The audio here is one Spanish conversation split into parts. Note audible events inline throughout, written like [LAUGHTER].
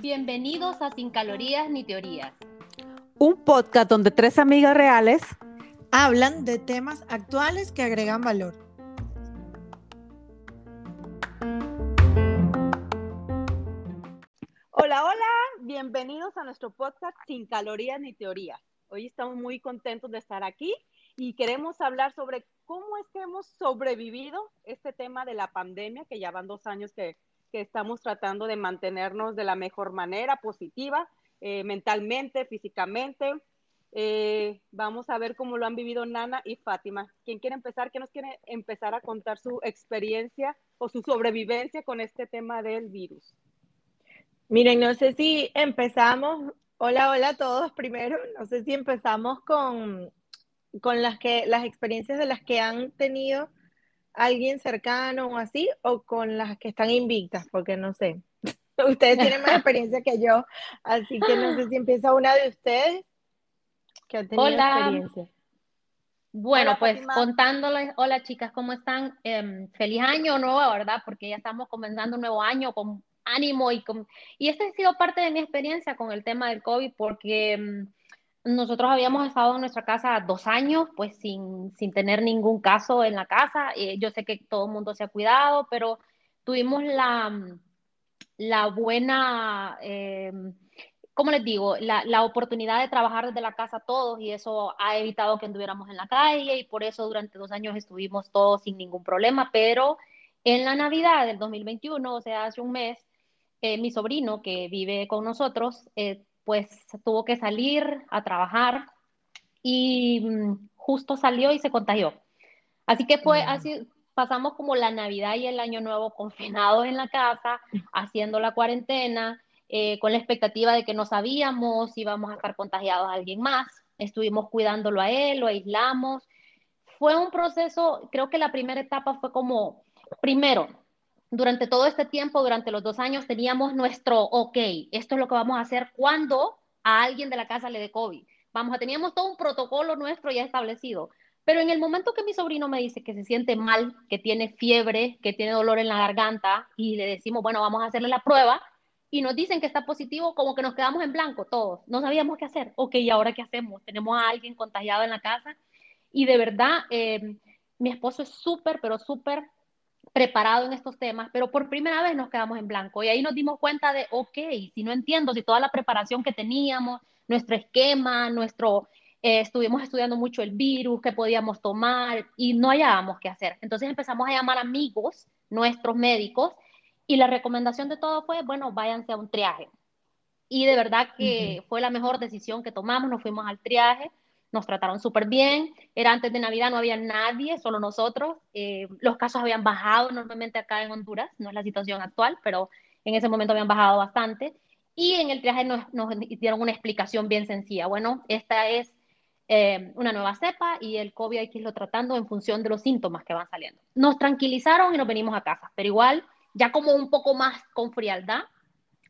Bienvenidos a Sin Calorías ni Teorías. Un podcast donde tres amigas reales hablan de temas actuales que agregan valor. Hola, hola, bienvenidos a nuestro podcast Sin Calorías ni Teorías. Hoy estamos muy contentos de estar aquí y queremos hablar sobre cómo es que hemos sobrevivido este tema de la pandemia, que ya van dos años que, estamos tratando de mantenernos de la mejor manera, positiva, eh, mentalmente, físicamente. Eh, vamos a ver cómo lo han vivido Nana y Fátima. ¿Quién quiere empezar? ¿Quién nos quiere empezar a contar su experiencia o su sobrevivencia con este tema del virus? Miren, no sé si empezamos, hola, hola a todos primero, no sé si empezamos con, con las, que, las experiencias de las que han tenido alguien cercano o así, o con las que están invictas, porque no sé. [LAUGHS] Ustedes tienen más experiencia que yo, así que no sé si empieza una de ustedes que ha tenido Hola. experiencia. Bueno, Hola, pues Fátima. contándoles, hola chicas, ¿cómo están? Em, feliz año nuevo, ¿verdad? Porque ya estamos comenzando un nuevo año con ánimo y con... Y esta ha sido parte de mi experiencia con el tema del COVID porque em, nosotros habíamos estado en nuestra casa dos años, pues sin, sin tener ningún caso en la casa. Eh, yo sé que todo el mundo se ha cuidado, pero tuvimos la, la buena... em, como les digo, la, la, oportunidad de trabajar desde la casa todos y eso ha evitado que anduviéramos en la calle y por eso durante dos años estuvimos todos sin ningún problema, pero en la Navidad del 2021, o sea, hace un mes, eh, mi sobrino que vive con nosotros, eh, pues tuvo que salir a trabajar y mm, justo salió y se contagió. Así que fue así, pasamos como la Navidad y el Año Nuevo confinados en la casa, [LAUGHS] haciendo la cuarentena eh, con la expectativa de que no sabíamos si íbamos a estar contagiados a alguien más. Estuvimos cuidándolo a él, lo aislamos. Fue un proceso, creo que la primera etapa fue como, primero, durante todo este tiempo, durante los dos años, teníamos nuestro, ok, esto es lo que vamos a hacer cuando a alguien de la casa le dé COVID. Vamos, teníamos todo un protocolo nuestro ya establecido. Pero en el momento que mi sobrino me dice que se siente mal, que tiene fiebre, que tiene dolor en la garganta, y le decimos, bueno, vamos a hacerle la prueba, y nos dicen que está positivo, como que nos quedamos en blanco todos. No sabíamos qué hacer. Ok, ¿y ahora qué hacemos? Tenemos a alguien contagiado en la casa. Y de verdad, eh, mi esposo es súper, pero súper preparado en estos temas, pero por primera vez nos quedamos en blanco. Y ahí nos dimos cuenta de, ok, si no entiendo, si toda la preparación que teníamos, nuestro esquema, nuestro... Eh, estuvimos estudiando mucho el virus, qué podíamos tomar y no hallábamos qué hacer. Entonces empezamos a llamar amigos, nuestros médicos, y la recomendación de todo fue, bueno, váyanse a un triaje. Y de verdad que uh -huh. fue la mejor decisión que tomamos, nos fuimos al triaje, nos trataron súper bien, era antes de Navidad, no había nadie, solo nosotros, eh, los casos habían bajado normalmente acá en Honduras, no es la situación actual, pero en ese momento habían bajado bastante, y en el triaje nos, nos dieron una explicación bien sencilla, bueno, esta es eh, una nueva cepa y el COVID hay que irlo tratando en función de los síntomas que van saliendo. Nos tranquilizaron y nos venimos a casa, pero igual ya como un poco más con frialdad,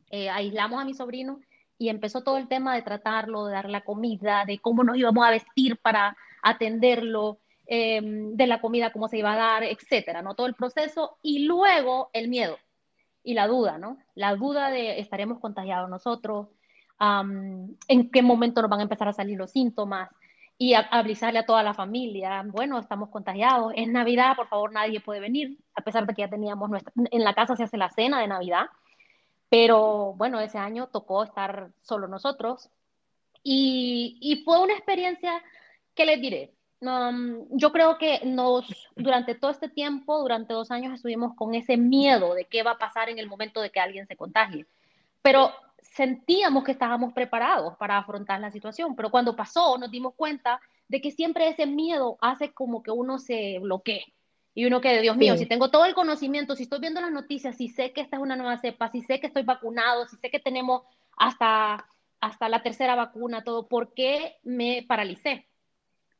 eh, aislamos a mi sobrino y empezó todo el tema de tratarlo, de darle la comida, de cómo nos íbamos a vestir para atenderlo, eh, de la comida, cómo se iba a dar, etcétera, ¿no? Todo el proceso y luego el miedo y la duda, ¿no? La duda de estaremos contagiados nosotros, en qué momento nos van a empezar a salir los síntomas y a, a avisarle a toda la familia, bueno, estamos contagiados, es Navidad, por favor, nadie puede venir, a pesar de que ya teníamos nuestra, en la casa se hace la cena de Navidad, pero bueno, ese año tocó estar solo nosotros y, fue una experiencia que les diré. Um, yo creo que nos, durante todo este tiempo, durante dos años, estuvimos con ese miedo de qué va a pasar en el momento de que alguien se contagie. Pero sentíamos que estábamos preparados para afrontar la situación, pero cuando pasó nos dimos cuenta de que siempre ese miedo hace como que uno se bloquee. Y uno que, Dios mío, sí. si tengo todo el conocimiento, si estoy viendo las noticias, si sé que esta es una nueva cepa, si sé que estoy vacunado, si sé que tenemos hasta, hasta la tercera vacuna, todo, ¿por qué me paralicé?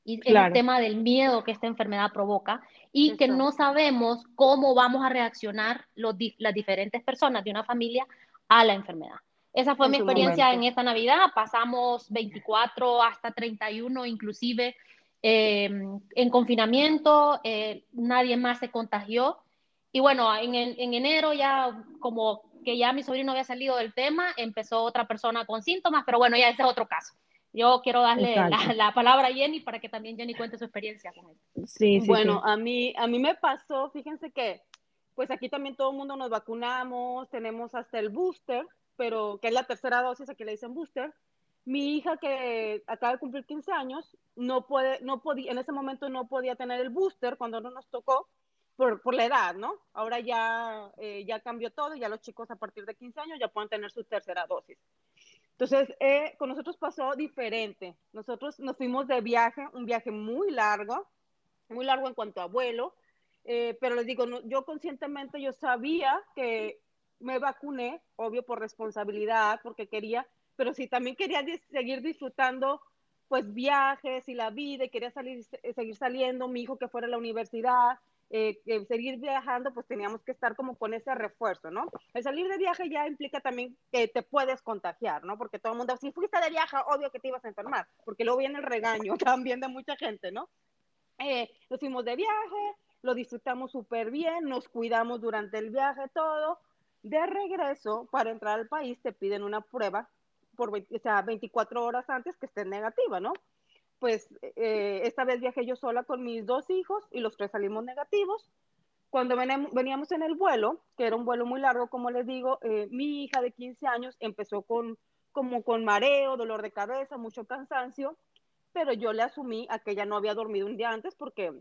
Y claro. el tema del miedo que esta enfermedad provoca y Eso. que no sabemos cómo vamos a reaccionar los, las diferentes personas de una familia a la enfermedad. Esa fue en mi experiencia momento. en esta Navidad. Pasamos 24 hasta 31 inclusive eh, en confinamiento, eh, nadie más se contagió. Y bueno, en, en, enero ya como que ya mi sobrino había salido del tema, empezó otra persona con síntomas, pero bueno, ya ese es otro caso. Yo quiero darle la, la, palabra a Jenny para que también Jenny cuente su experiencia con esto. Sí, sí bueno, A, mí, a mí me pasó, fíjense que pues aquí también todo el mundo nos vacunamos, tenemos hasta el booster, pero que es la tercera dosis, aquí le dicen booster. Mi hija que acaba de cumplir 15 años, no puede, no podía, en ese momento no podía tener el booster cuando no nos tocó por, por la edad, ¿no? Ahora ya, eh, ya cambió todo, ya los chicos a partir de 15 años ya pueden tener su tercera dosis. Entonces, eh, con nosotros pasó diferente. Nosotros nos fuimos de viaje, un viaje muy largo, muy largo en cuanto a vuelo, eh, pero les digo, yo conscientemente yo sabía que me vacuné, obvio por responsabilidad, porque quería, pero sí también quería seguir disfrutando pues viajes y la vida, y quería salir, seguir saliendo, mi hijo que fuera a la universidad, eh, seguir viajando, pues teníamos que estar como con ese refuerzo, ¿no? El salir de viaje ya implica también que te puedes contagiar, ¿no? Porque todo el mundo, si fuiste de viaje, obvio que te ibas a enfermar, porque luego viene el regaño [LAUGHS] también de mucha gente, ¿no? Eh, nos fuimos de viaje, lo disfrutamos súper bien, nos cuidamos durante el viaje, todo. De regreso, para entrar al país, te piden una prueba por o sea, 24 horas antes que esté negativa, ¿no? Pues eh, esta vez viajé yo sola con mis dos hijos y los tres salimos negativos. Cuando veníamos en el vuelo, que era un vuelo muy largo, como les digo, eh, mi hija de 15 años empezó con como con mareo, dolor de cabeza, mucho cansancio, pero yo le asumí que ella no había dormido un día antes porque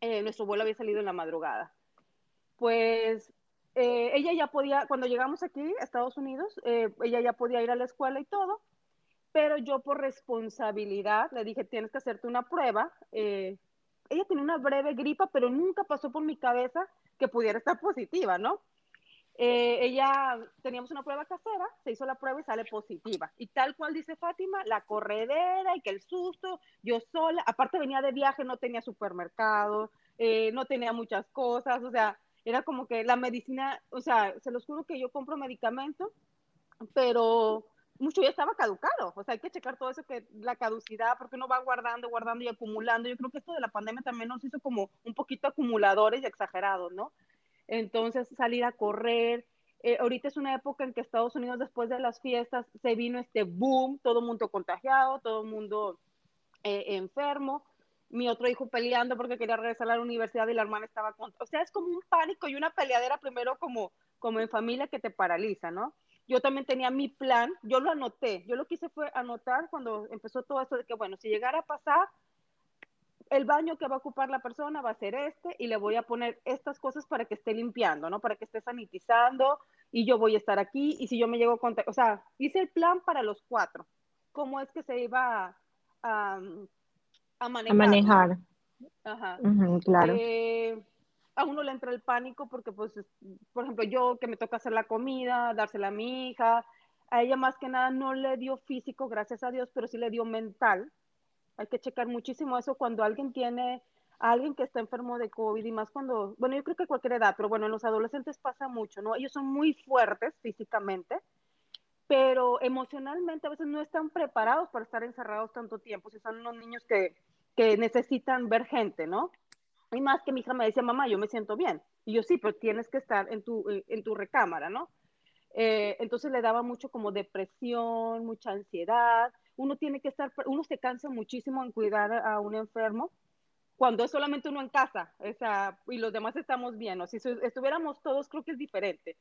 eh, nuestro vuelo había salido en la madrugada. Pues eh, ella ya podía, cuando llegamos aquí a Estados Unidos, eh, ella ya podía ir a la escuela y todo, pero yo por responsabilidad le dije, tienes que hacerte una prueba. ella tenía una breve gripa, pero nunca pasó por mi cabeza que pudiera estar positiva, ¿no? ella, teníamos una prueba casera, se hizo la prueba y sale positiva. Y tal cual dice Fátima, la corredera y que el susto, yo sola, aparte venía de viaje, no tenía supermercado, eh, no tenía muchas cosas, o sea, era como que la medicina, o sea, se los juro que yo compro medicamento, pero mucho ya estaba caducado, o sea, hay que checar todo eso que la caducidad, porque uno va guardando, guardando y acumulando. Yo creo que esto de la pandemia también nos hizo como un poquito acumuladores y exagerados, ¿no? Entonces, salir a correr. Eh, ahorita es una época en que Estados Unidos, después de las fiestas, se vino este boom, todo mundo contagiado, todo mundo eh, enfermo. Mi otro hijo peleando porque quería regresar a la universidad y la hermana estaba con... O sea, es como un pánico y una peleadera primero como, como en familia que te paraliza, ¿no? Yo también tenía mi plan, yo lo anoté, yo lo que hice fue anotar cuando empezó todo esto de que, bueno, si llegara a pasar, el baño que va a ocupar la persona va a ser este y le voy a poner estas cosas para que esté limpiando, ¿no? Para que esté sanitizando y yo voy a estar aquí y si yo me llego a o sea, hice el plan para los cuatro. ¿Cómo es que se iba a, a manejar? A manejar. Ajá. claro. Eh, a uno le entra el pánico porque, pues, por ejemplo, yo que me toca hacer la comida, dársela a mi hija, a ella más que nada no le dio físico, gracias a Dios, pero sí le dio mental hay que checar muchísimo eso cuando alguien tiene a alguien que está enfermo de COVID y más cuando, bueno, yo creo que a cualquier edad, pero bueno, en los adolescentes pasa mucho, ¿no? Ellos son muy fuertes físicamente, pero emocionalmente a veces no están preparados para estar encerrados tanto tiempo, si son unos niños que, que necesitan ver gente, ¿no? Y más que mi hija me decía, mamá, yo me siento bien. Y yo sí, pero tienes que estar en tu, en tu recámara, ¿no? Eh, entonces le daba mucho como depresión, mucha ansiedad, uno tiene que estar, uno se cansa muchísimo en cuidar a un enfermo cuando es solamente uno en casa esa, y los demás estamos bien, o si estuviéramos todos creo que es diferente,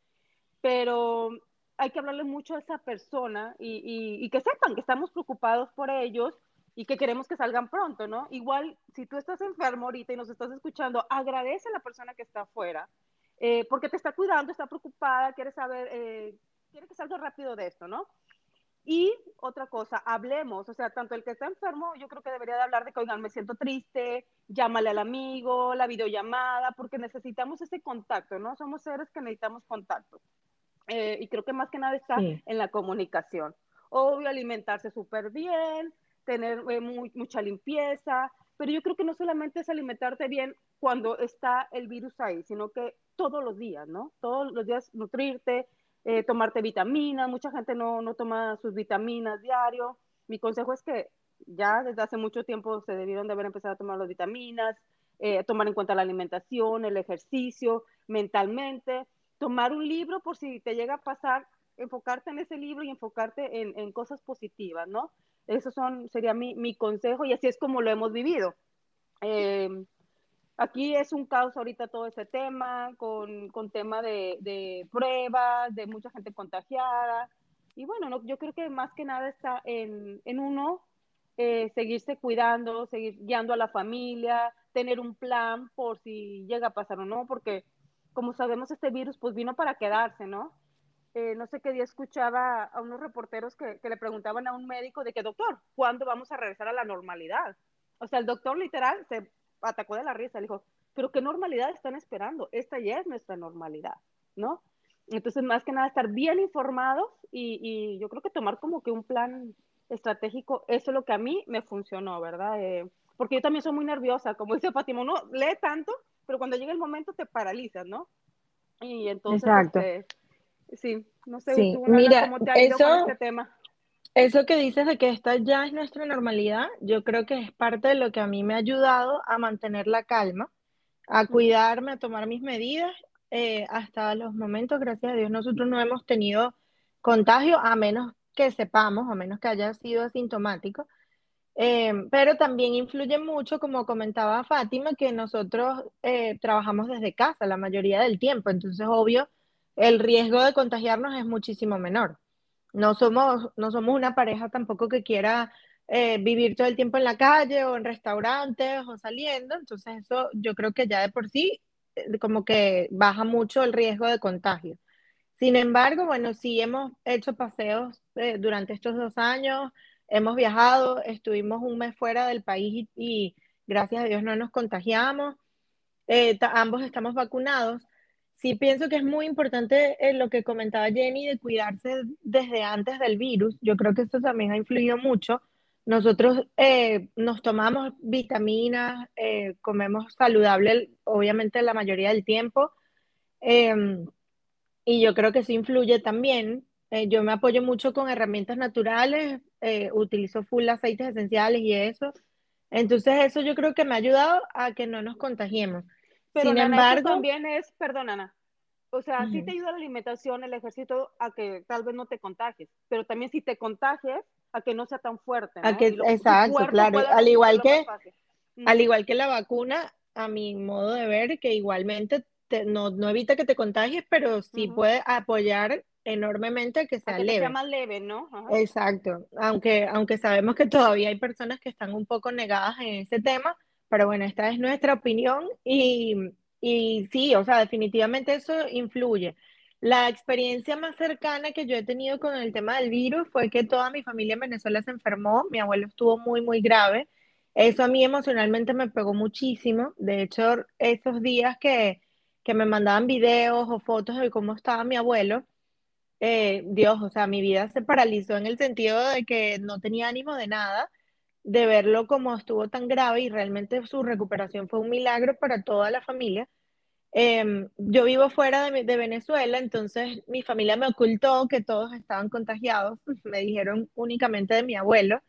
pero hay que hablarle mucho a esa persona y, y, que sepan que estamos preocupados por ellos y que queremos que salgan pronto, ¿no? Igual, si tú estás enfermo ahorita y nos estás escuchando, agradece a la persona que está afuera, eh, porque te está cuidando, está preocupada, quiere saber, eh, quiere que salga rápido de esto, ¿no? Y otra cosa, hablemos, o sea, tanto el que está enfermo, yo creo que debería de hablar de que, oigan, me siento triste, llámale al amigo, la videollamada, porque necesitamos ese contacto, ¿no? Somos seres que necesitamos contacto. Eh, y creo que más que nada está en la comunicación. Obvio, alimentarse súper bien, tener eh, mucha limpieza, pero yo creo que no solamente es alimentarte bien cuando está el virus ahí, sino que todos los días, ¿no? Todos los días nutrirte, eh, tomarte vitaminas, mucha gente no, no toma sus vitaminas diario. Mi consejo es que ya desde hace mucho tiempo se debieron de haber empezado a tomar las vitaminas, eh, tomar en cuenta la alimentación, el ejercicio, mentalmente, tomar un libro por si te llega a pasar, enfocarte en ese libro y enfocarte en, en cosas positivas, ¿no? Eso son, sería mi, mi, consejo y así es como lo hemos vivido. Eh, aquí es un caos ahorita todo ese tema, con, con tema de, de, pruebas, de mucha gente contagiada. Y bueno, no, yo creo que más que nada está en, en uno eh, seguirse cuidando, seguir guiando a la familia, tener un plan por si llega a pasar o no, porque como sabemos este virus pues vino para quedarse, ¿no? Eh, no sé qué día escuchaba a unos reporteros que, que, le preguntaban a un médico de que, doctor, ¿cuándo vamos a regresar a la normalidad? O sea, el doctor literal se atacó de la risa, le dijo, pero ¿qué normalidad están esperando? Esta ya es nuestra normalidad, ¿no? Entonces, más que nada, estar bien informados y, y yo creo que tomar como que un plan estratégico, eso es lo que a mí me funcionó, ¿verdad? Eh, porque yo también soy muy nerviosa, como dice Fátima, uno lee tanto, pero cuando llega el momento te paralizas, ¿no? Y entonces, Exacto. Este, sí, no sé, sí. tú, Mira, cómo te ha ido eso, con este tema. Eso que dices de que esta ya es nuestra normalidad, yo creo que es parte de lo que a mí me ha ayudado a mantener la calma, a cuidarme, a tomar mis medidas. Eh, hasta los momentos, gracias a Dios, nosotros no hemos tenido contagio, a menos que sepamos, a menos que haya sido asintomático. Eh, pero también influye mucho, como comentaba Fátima, que nosotros eh, trabajamos desde casa la mayoría del tiempo, entonces obvio, el riesgo de contagiarnos es muchísimo menor. No somos, no somos una pareja tampoco que quiera eh, vivir todo el tiempo en la calle o en restaurantes o saliendo, entonces eso yo creo que ya de por sí eh, como que baja mucho el riesgo de contagio. Sin embargo, bueno, sí hemos hecho paseos eh, durante estos dos años, hemos viajado, estuvimos un mes fuera del país y, gracias a Dios no nos contagiamos. Ambos estamos vacunados. Sí pienso que es muy importante eh, lo que comentaba Jenny de cuidarse desde antes del virus. Yo creo que esto también ha influido mucho. Nosotros eh, nos tomamos vitaminas, eh, comemos saludable, obviamente la mayoría del tiempo. Em, y yo creo que eso influye también. Eh, yo me apoyo mucho con herramientas naturales, utilizo full aceites esenciales y eso. Entonces eso yo creo que me ha ayudado a que no nos contagiemos. Pero Sin Nana, embargo, también es, perdón, Ana, o sea, sí te ayuda la alimentación, el ejercicio, a que tal vez no te contagies, pero también si te contagies, a que no sea tan fuerte, a ¿no? que, Y lo- exacto, claro, al igual que, fácil. al igual que la vacuna, a mi modo de ver, que igualmente te- no, no evita que te contagies, pero sí puede apoyar enormemente a que A sea que te sea leve. más leve, ¿no? Ajá. Exacto, aunque, aunque sabemos que todavía hay personas que están un poco negadas en ese tema, pero bueno, esta es nuestra opinión y, y sí, o sea, definitivamente eso influye. La experiencia más cercana que yo he tenido con el tema del virus fue que toda mi familia en Venezuela se enfermó, mi abuelo estuvo muy, muy grave. Eso a mí emocionalmente me pegó muchísimo. De hecho, esos días que, que me mandaban videos o fotos de cómo estaba mi abuelo, eh, Dios, o sea, mi vida se paralizó en el sentido de que no tenía ánimo de nada, de verlo como estuvo tan grave y realmente su recuperación fue un milagro para toda la familia. Eh, yo vivo fuera de, de, Venezuela, entonces mi familia me ocultó que todos estaban contagiados, [LAUGHS] me dijeron únicamente de mi abuelo,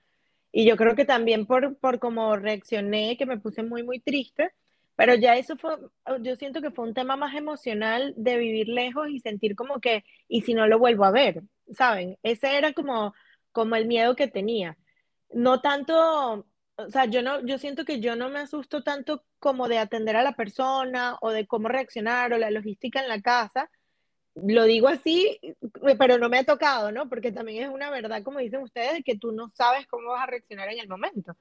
y yo creo que también por, por cómo reaccioné, que me puse muy, muy triste, pero ya eso fue, yo siento que fue un tema más emocional de vivir lejos y sentir como que, y si no lo vuelvo a ver, ¿saben? Ese era como, como el miedo que tenía. No tanto, o sea, yo no, yo siento que yo no me asusto tanto como de atender a la persona o de cómo reaccionar o la logística en la casa. Lo digo así, pero no me ha tocado, ¿no? Porque también es una verdad, como dicen ustedes, que tú no sabes cómo vas a reaccionar en el momento.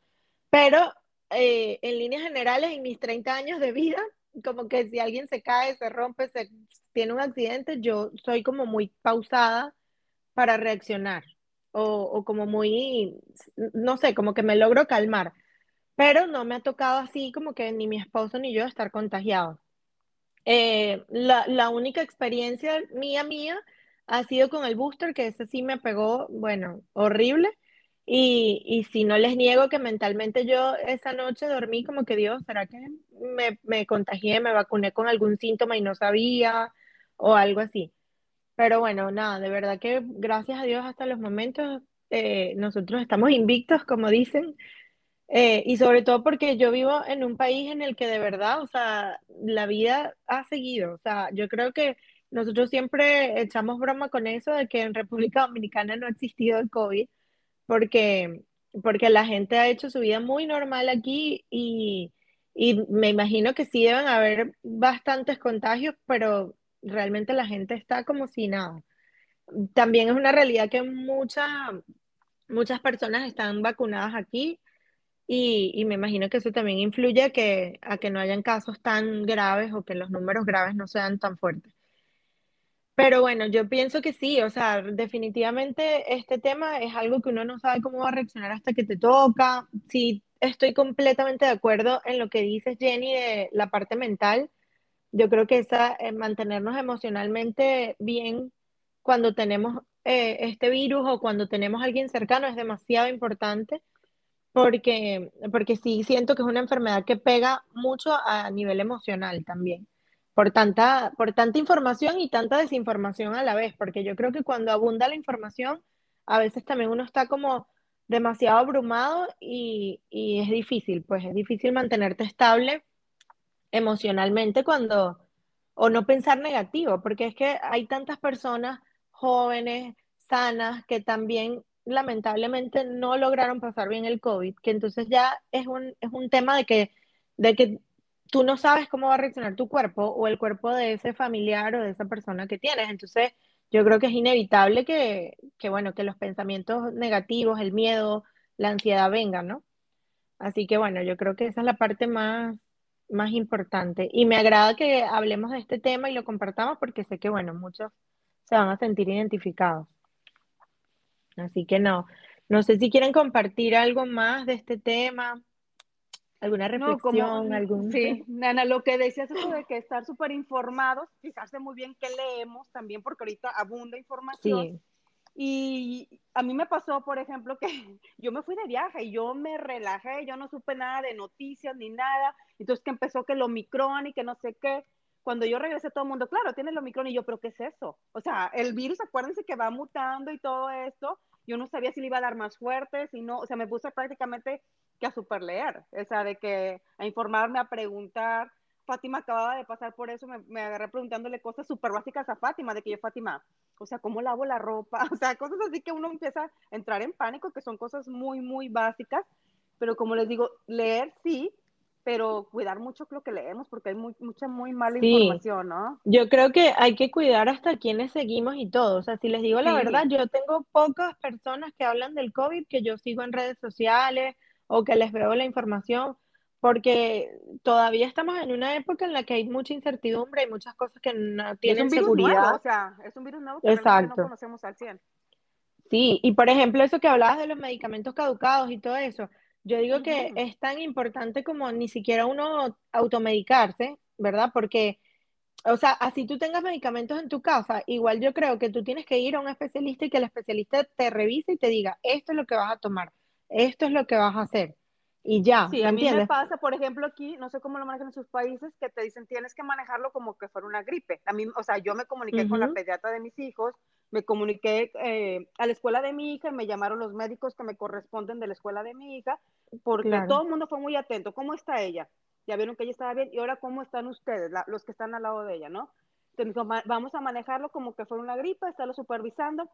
Pero eh, en líneas generales, en mis 30 años de vida, como que si alguien se cae, se rompe, se tiene un accidente, yo soy como muy pausada para reaccionar o, como muy, no sé, como que me logro calmar, pero no me ha tocado así como que ni mi esposo ni yo estar contagiados. Eh, la, la, única experiencia mía, mía, ha sido con el booster, que ese sí me pegó, bueno, horrible. Y, y si no les niego que mentalmente yo esa noche dormí como que Dios, ¿será que me, me contagié, me vacuné con algún síntoma y no sabía o algo así? Pero bueno, nada, de verdad que gracias a Dios hasta los momentos eh, nosotros estamos invictos, como dicen, eh, y sobre todo porque yo vivo en un país en el que de verdad, o sea, la vida ha seguido. O sea, yo creo que nosotros siempre echamos broma con eso de que en República Dominicana no ha existido el COVID, porque, porque la gente ha hecho su vida muy normal aquí y, y me imagino que sí deben haber bastantes contagios, pero realmente la gente está como si nada. También es una realidad que muchas muchas personas están vacunadas aquí y, y, me imagino que eso también influye a que, a que no hayan casos tan graves o que los números graves no sean tan fuertes. Pero bueno, yo pienso que sí, o sea, definitivamente este tema es algo que uno no sabe cómo va a reaccionar hasta que te toca. Sí, estoy completamente de acuerdo en lo que dices, Jenny, de la parte mental. Yo creo que esa, eh, mantenernos emocionalmente bien cuando tenemos eh, este virus o cuando tenemos a alguien cercano es demasiado importante porque, porque sí siento que es una enfermedad que pega mucho a nivel emocional también, por tanta, por tanta información y tanta desinformación a la vez, porque yo creo que cuando abunda la información, a veces también uno está como demasiado abrumado y, y es difícil, pues es difícil mantenerte estable emocionalmente cuando, o no pensar negativo, porque es que hay tantas personas jóvenes, sanas, que también lamentablemente no lograron pasar bien el COVID, que entonces ya es un, es un tema de que, de que tú no sabes cómo va a reaccionar tu cuerpo o el cuerpo de ese familiar o de esa persona que tienes. Entonces, yo creo que es inevitable que, que bueno, que los pensamientos negativos, el miedo, la ansiedad vengan, ¿no? Así que bueno, yo creo que esa es la parte más, más importante. Y me agrada que hablemos de este tema y lo compartamos porque sé que, bueno, muchos se van a sentir identificados. Así que no, no sé si quieren compartir algo más de este tema, alguna reflexión, algún... Sí, Nana, lo que decías es de que estar súper informados, fijarse muy bien qué leemos también, porque ahorita abunda información. Y a mí me pasó, por ejemplo, que [LAUGHS] yo me fui de viaje y yo me relajé, yo no supe nada de noticias ni nada. Entonces que empezó que el Omicron y que no sé qué cuando yo regresé todo el mundo, claro, tiene el Omicron y yo, pero ¿qué es eso? O sea, el virus, acuérdense que va mutando y todo esto, yo no sabía si le iba a dar más fuerte, si no, o sea, me puse prácticamente que a super leer, o sea, de que a informarme, a preguntar. Fátima acababa de pasar por eso, me, me agarré preguntándole cosas súper básicas a Fátima, de que yo, Fátima, o sea, ¿cómo lavo la ropa? [LAUGHS] O sea, cosas así que uno empieza a entrar en pánico, que son cosas muy, muy básicas, pero como les digo, leer sí, pero cuidar mucho lo que leemos porque hay mucha muy mala información, ¿no? Yo creo que hay que cuidar hasta quienes seguimos y todo. O sea, si les digo la verdad, yo tengo pocas personas que hablan del COVID que yo sigo en redes sociales o que les veo la información, porque todavía estamos en una época en la que hay mucha incertidumbre y muchas cosas que no tienen es un seguridad. Virus nuevo, o sea, es un virus nuevo que no conocemos al 100. Sí, y por ejemplo, eso que hablabas de los medicamentos caducados y todo eso, yo digo que es tan importante como ni siquiera uno automedicarse, ¿verdad? Porque, o sea, así tú tengas medicamentos en tu casa, igual yo creo que tú tienes que ir a un especialista y que el especialista te revise y te diga, esto es lo que vas a tomar, esto es lo que vas a hacer. Y ya, sí, a mí me pasa, por ejemplo, aquí, no sé cómo lo manejan en sus países, que te dicen tienes que manejarlo como que fuera una gripe. A mí, o sea, yo me comuniqué con la pediatra de mis hijos, me comuniqué eh, a la escuela de mi hija, me llamaron los médicos que me corresponden de la escuela de mi hija, porque todo el mundo fue muy atento. ¿Cómo está ella? Ya vieron que ella estaba bien, y ahora ¿cómo están ustedes, los que están al lado de ella, no? Entonces vamos a manejarlo como que fuera una gripe, estarlo supervisando.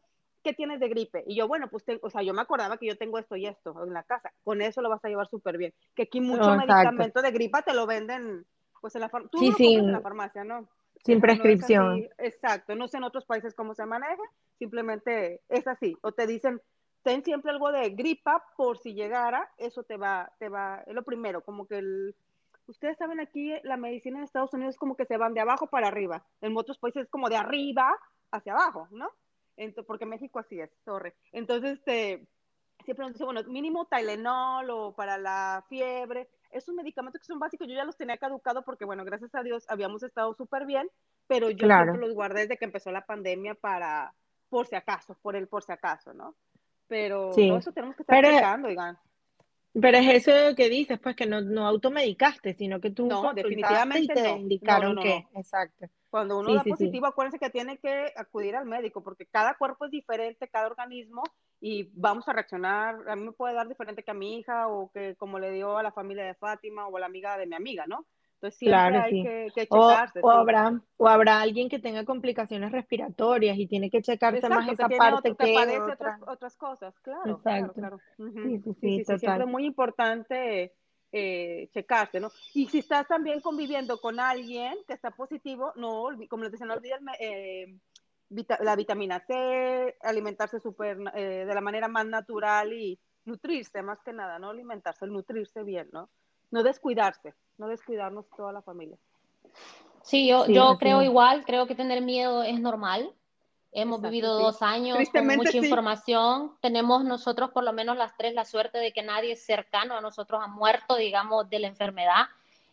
¿Qué tienes de gripe? Y yo, bueno, pues, o sea, yo me acordaba que yo tengo esto y esto en la casa. Con eso lo vas a llevar súper bien. Que aquí mucho medicamento de gripa te lo venden, pues en la, tú en la farmacia, ¿no? Sin prescripción. exacto, no sé en otros países cómo se maneja, simplemente es así. O te dicen, ten siempre algo de gripa por si llegara, eso te va, te va, es lo primero, como que el, ustedes saben aquí la medicina en Estados Unidos es como que se van de abajo para arriba, en otros países es como de arriba hacia abajo, ¿no? Entonces, porque México así es, torre. Entonces, este, siempre nos dice, bueno, mínimo Tylenol o para la fiebre, esos medicamentos que son básicos, yo ya los tenía caducado porque, bueno, gracias a Dios habíamos estado súper bien, pero yo siempre los guardé desde que empezó la pandemia para, por si acaso, por el por si acaso, ¿no? Pero todo eso tenemos que estar pero, oigan. Pero es eso que dices, pues que no, no automedicaste, sino que tú no, definitivamente te indicaron que, exacto. Cuando uno da positivo, acuérdense que tiene que acudir al médico, porque cada cuerpo es diferente, cada organismo, y vamos a reaccionar, a mí me puede dar diferente que a mi hija o que como le dio a la familia de Fátima o a la amiga de mi amiga, ¿no? Entonces siempre Claro, hay sí. que, que O, checarse. o sí. habrá, o habrá alguien que tenga complicaciones respiratorias y tiene que checarse más Exacto, esa que tiene parte otro- que que padece otra. otras, otras cosas, claro, claro, Exacto. claro. Ujú. Sí, sí, sí, Sí, sí, sí, siempre total. es muy importante eh, checarse, ¿no? Y si estás también conviviendo con alguien que está positivo, no, como les decía, no olviden eh, vita- la vitamina C, alimentarse súper, eh, de la manera más natural y nutrirse más que nada, no alimentarse, nutrirse bien, ¿no? No descuidarse, no descuidarnos toda la familia. Sí, yo, Sí, yo creo igual, creo que tener miedo es normal. Hemos Exacto, vivido sí. dos años con mucha sí. información. Tenemos nosotros, por lo menos las tres, la suerte de que nadie cercano a nosotros ha muerto, digamos, de la enfermedad.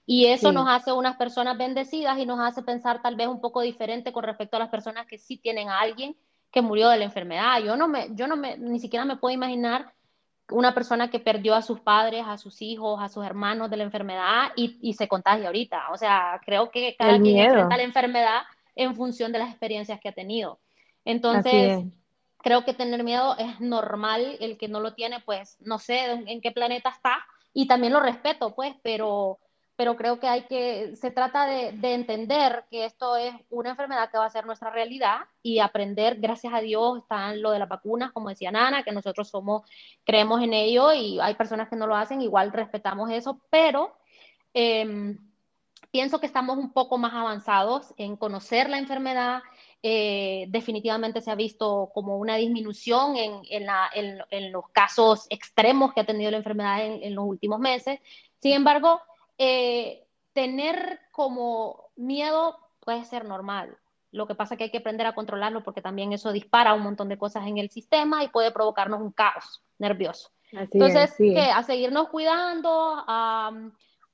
Y eso Sí. nos hace unas personas bendecidas y nos hace pensar tal vez un poco diferente con respecto a las personas que sí tienen a alguien que murió de la enfermedad. Yo no me, yo no me, ni siquiera me puedo imaginar una persona que perdió a sus padres, a sus hijos, a sus hermanos de la enfermedad y, y se contagia ahorita. O sea, creo que cada El quien miedo. enfrenta la enfermedad en función de las experiencias que ha tenido. Entonces, es. creo que tener miedo es normal. El que no lo tiene, pues no sé en, en qué planeta está y también lo respeto, pues, pero, pero creo que hay que, se trata de, de entender que esto es una enfermedad que va a ser nuestra realidad y aprender, gracias a Dios, están lo de las vacunas, como decía Nana, que nosotros somos, creemos en ello y hay personas que no lo hacen, igual respetamos eso, pero eh, pienso que estamos un poco más avanzados en conocer la enfermedad. Eh, definitivamente se ha visto como una disminución en, en, la, en, en, los casos extremos que ha tenido la enfermedad en, en los últimos meses. Sin embargo, eh, tener como miedo puede ser normal. Lo que pasa es que hay que aprender a controlarlo porque también eso dispara un montón de cosas en el sistema y puede provocarnos un caos nervioso. Así Entonces, es, sí. ¿qué? a seguirnos cuidando, a,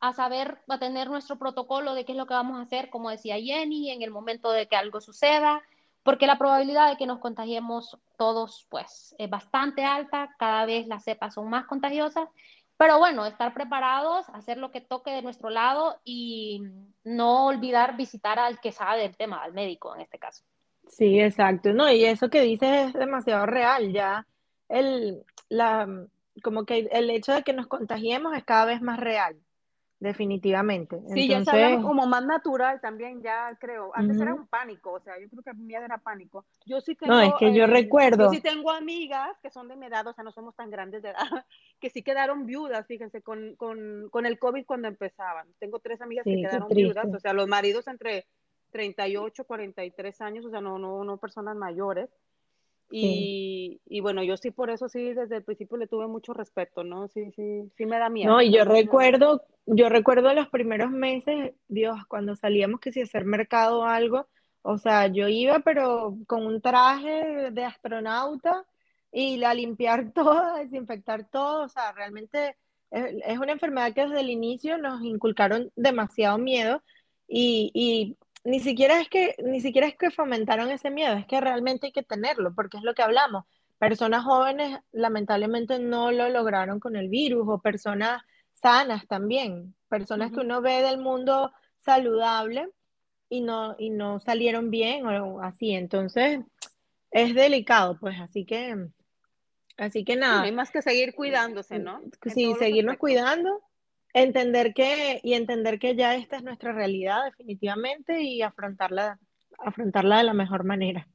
a, saber, a tener nuestro protocolo de qué es lo que vamos a hacer, como decía Jenny, en el momento de que algo suceda, porque la probabilidad de que nos contagiemos todos, pues, es bastante alta, cada vez las cepas son más contagiosas, pero bueno, estar preparados, hacer lo que toque de nuestro lado y no olvidar visitar al que sabe del tema, al médico en este caso. Sí, exacto. No, y eso que dices es demasiado real. Ya el, la, como que el hecho de que nos contagiemos es cada vez más real, definitivamente. Sí, Entonces, ya habla como más natural también, ya creo. Antes era un pánico, o sea, yo creo que miedo era pánico. Yo sí tengo, no, es que yo eh, recuerdo. yo sí tengo amigas que son de mi edad, o sea, no somos tan grandes de edad, [LAUGHS] que sí quedaron viudas, fíjense, con, con, con el COVID cuando empezaban. Tengo tres amigas Sí, que quedaron viudas, o sea, los maridos entre 38, 43 años, o sea, no, no, no personas mayores. Y, y bueno, yo sí por eso sí desde el principio le tuve mucho respeto, ¿no? Sí, sí, sí me da miedo. No, y yo recuerdo, yo recuerdo los primeros meses, Dios, cuando salíamos que si a hacer mercado o algo, o sea, yo iba pero con un traje de astronauta y a limpiar [LAUGHS] todo, desinfectar todo, o sea, realmente es, es una enfermedad que desde el inicio nos inculcaron demasiado miedo y, y ni siquiera es que, ni siquiera es que fomentaron ese miedo, es que realmente hay que tenerlo, porque es lo que hablamos. Personas jóvenes lamentablemente no lo lograron con el virus o personas sanas también, personas que uno ve del mundo saludable y no, y no salieron bien o así. Entonces, es delicado, pues, así que, así que Sí, no nada, hay más que seguir cuidándose, ¿no? En sí, seguirnos cuidando, entender que, y entender que ya esta es nuestra realidad definitivamente y afrontarla, afrontarla de la mejor manera.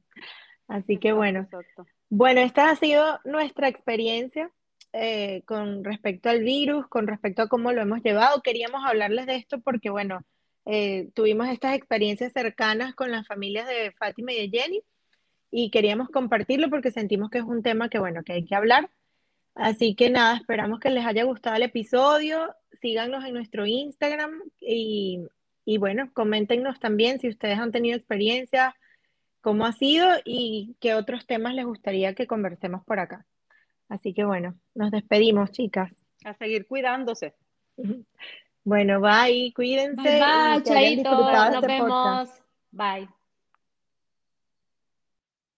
Así que bueno. exacto. Bueno, esta ha sido nuestra experiencia eh, con respecto al virus, con respecto a cómo lo hemos llevado. Queríamos hablarles de esto porque, bueno, eh, tuvimos estas experiencias cercanas con las familias de Fátima y de Jenny y queríamos compartirlo porque sentimos que es un tema que, bueno, que hay que hablar. Así que nada, esperamos que les haya gustado el episodio. Síganos en nuestro Instagram y, y bueno, coméntenos también si ustedes han tenido experiencias cómo ha sido y qué otros temas les gustaría que conversemos por acá. Así que bueno, nos despedimos, chicas. A seguir cuidándose. [LAUGHS] Bueno, bye, cuídense Bye bye, y que hayan chaito, disfrutado nos este podcast. vemos. Bye.